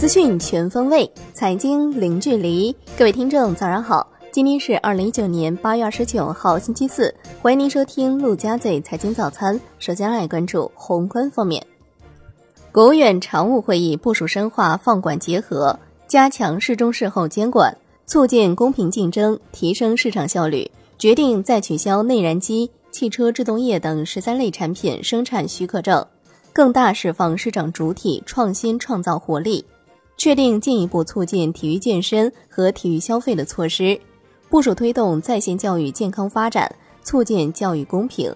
资讯全方位，财经零距离。各位听众，早上好！今天是二零一九年八月二十九号，星期四。欢迎您收听陆家嘴财经早餐。首先来关注宏观方面，国务院常务会议部署深化放管结合，加强事中事后监管，促进公平竞争，提升市场效率。决定再取消内燃机、汽车制动液等十三类产品生产许可证，更大释放市场主体创新创造活力。确定进一步促进体育健身和体育消费的措施，部署推动在线教育健康发展，促进教育公平。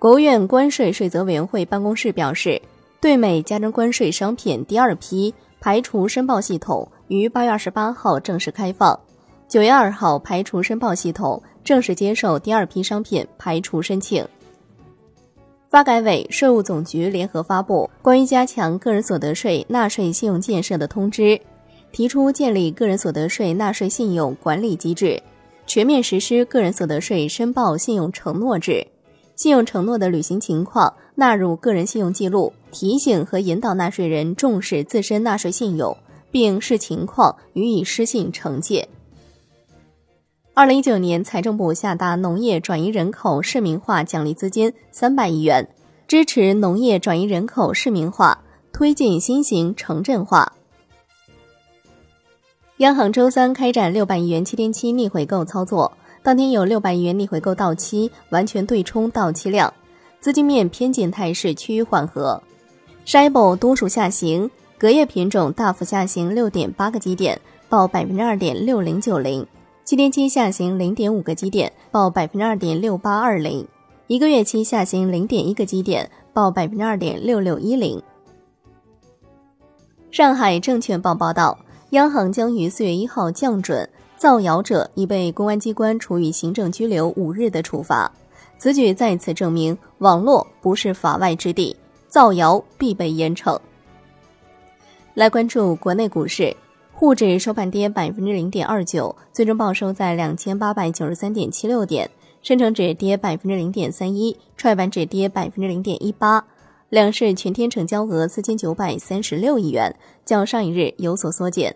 国务院关税税则委员会办公室表示，对美加征关税商品第二批排除申报系统于八月二十八号正式开放，九月二号排除申报系统正式接受第二批商品排除申请。发改委、税务总局联合发布《关于加强个人所得税纳税信用建设的通知》，提出建立个人所得税纳税信用管理机制，全面实施个人所得税申报信用承诺制，信用承诺的履行情况纳入个人信用记录，提醒和引导纳税人重视自身纳税信用，并视情况予以失信惩戒。二零一九年，财政部下达农业转移人口市民化奖励资金三百亿元，支持农业转移人口市民化，推进新型城镇化。央行周三开展六百亿元七天期逆回购操作，当天有六百亿元逆回购到期，完全对冲到期量，资金面偏紧态势趋于缓和。SHIBO 多数下行，隔夜品种大幅下行六点八个基点，报百分之二点六零九零。七天期下行零点五个基点，报百分之二点六八二零；一个月期下行零点一个基点，报百分之二点六六一零。上海证券报报道，央行将于四月一号降准，造谣者已被公安机关处以行政拘留五日的处罚。此举再次证明，网络不是法外之地，造谣必被严惩。来关注国内股市。沪指收盘跌百分之零点二九，最终报收在两千八百九十三点七六点。深成指跌百分之零点三一，创业板指跌百分之零点一八。两市全天成交额四千九百三十六亿元，较上一日有所缩减。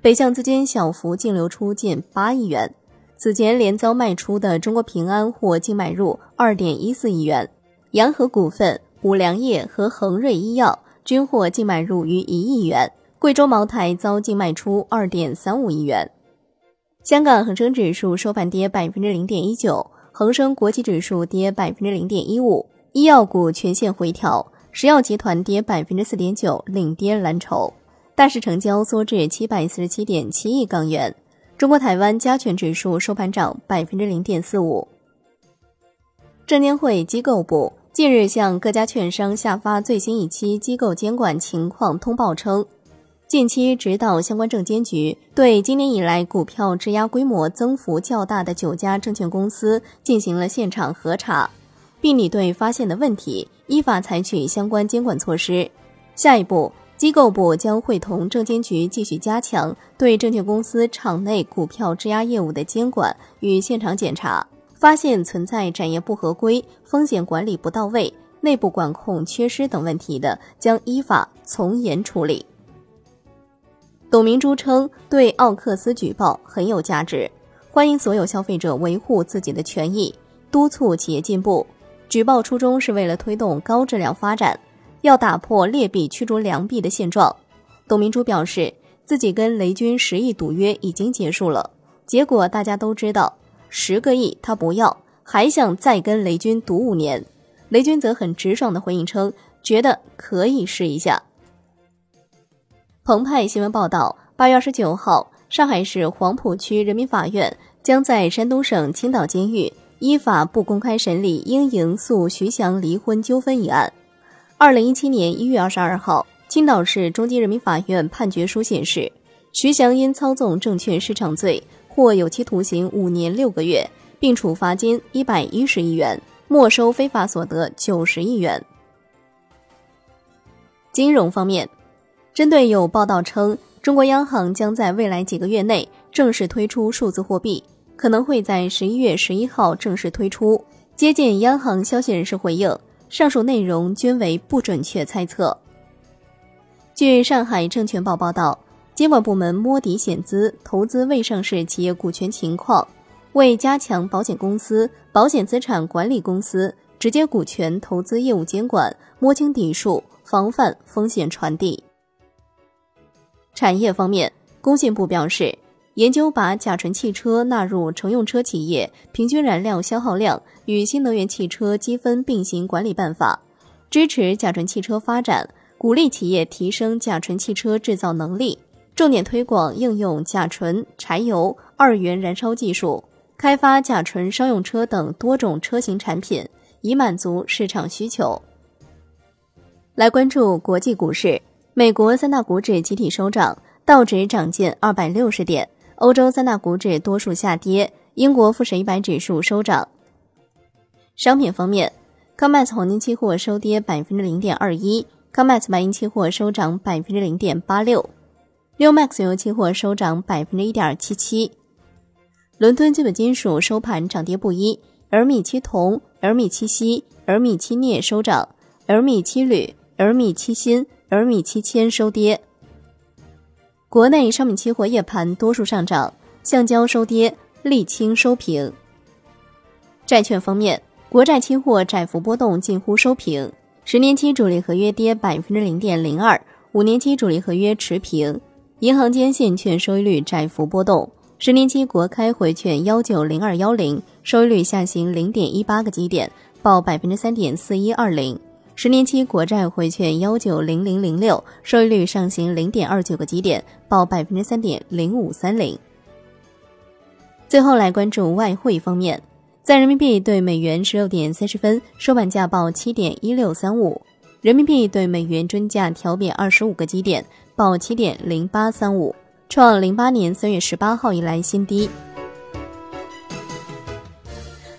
北向资金小幅净流出近八亿元。此前连遭卖出的中国平安或净买入二点一四亿元，洋河股份、五粮液和恒瑞医药均获净买入逾一亿元。贵州茅台遭净卖出二点三五亿元。香港恒生指数收盘跌百分之零点一九，恒生国际指数跌百分之零点一五。医药股全线回调，石药集团跌百分之四点九，领跌蓝筹。大市成交缩至七百四十七点七亿港元。中国台湾加权指数收盘涨百分之零点四五。证监会机构部近日向各家券商下发最新一期机构监管情况通报称。近期指导相关证监局对今年以来股票质押规模增幅较大的九家证券公司进行了现场核查，并拟对发现的问题依法采取相关监管措施。下一步，机构部将会同证监局继续加强对证券公司场内股票质押业务的监管与现场检查，发现存在展业不合规、风险管理不到位、内部管控缺失等问题的，将依法从严处理。董明珠称，对奥克斯举报很有价值，欢迎所有消费者维护自己的权益，督促企业进步。举报初衷是为了推动高质量发展，要打破劣币驱逐良币的现状。董明珠表示，自己跟雷军十亿赌约已经结束了，结果大家都知道，十个亿他不要，还想再跟雷军赌五年。雷军则很直爽的回应称，觉得可以试一下。澎湃新闻报道，八月二十九号，上海市黄浦区人民法院将在山东省青岛监狱依法不公开审理英莹诉徐翔离婚纠纷一案。二零一七年一月二十二号，青岛市中级人民法院判决书显示，徐翔因操纵证券市场罪，获有期徒刑五年六个月，并处罚金一百一十亿元，没收非法所得九十亿元。金融方面。针对有报道称中国央行将在未来几个月内正式推出数字货币，可能会在十一月十一号正式推出，接近央行消息人士回应，上述内容均为不准确猜测。据上海证券报报道，监管部门摸底险资投资未上市企业股权情况，为加强保险公司、保险资产管理公司直接股权投资业务监管，摸清底数，防范风险传递。产业方面，工信部表示，研究把甲醇汽车纳入乘用车企业平均燃料消耗量与新能源汽车积分并行管理办法，支持甲醇汽车发展。鼓励企业提升甲醇汽车制造能力，重点推广应用甲醇、柴油、二元燃烧技术，开发甲醇商用车等多种车型产品，以满足市场需求。来关注国际股市，美国三大股指集体收涨，道指涨近二百六十点，欧洲三大股指多数下跌，英国富时一百指数收涨。商品方面，COMEX 黄金期货收跌百分之零点二一。COMEX 白银期货收涨百分之零点八六，六 MAX 油期货收涨百分之一点七七。伦敦基本金属收盘涨跌不一，而米七铜、而米七锡、而米七镍收涨，而米七铝、而米七锌、而米七千收跌。国内商品期货夜盘多数上涨，橡胶收跌，沥青收平。债券方面，国债期货窄幅波动，近乎收平。十年期主力合约跌百分之零点零二，五年期主力合约持平。银行间现券收益率窄幅波动，十年期国开回券幺九零二幺零收益率下行零点一八个基点，报百分之三点四一二零；十年期国债回券幺九零零零六收益率上行零点二九个基点，报百分之三点零五三零。最后来关注外汇方面。在人民币对美元十六点三十分收盘价报七点一六三五，人民币对美元均价调贬二十五个基点，报七点零八三五，创零八年三月十八号以来新低。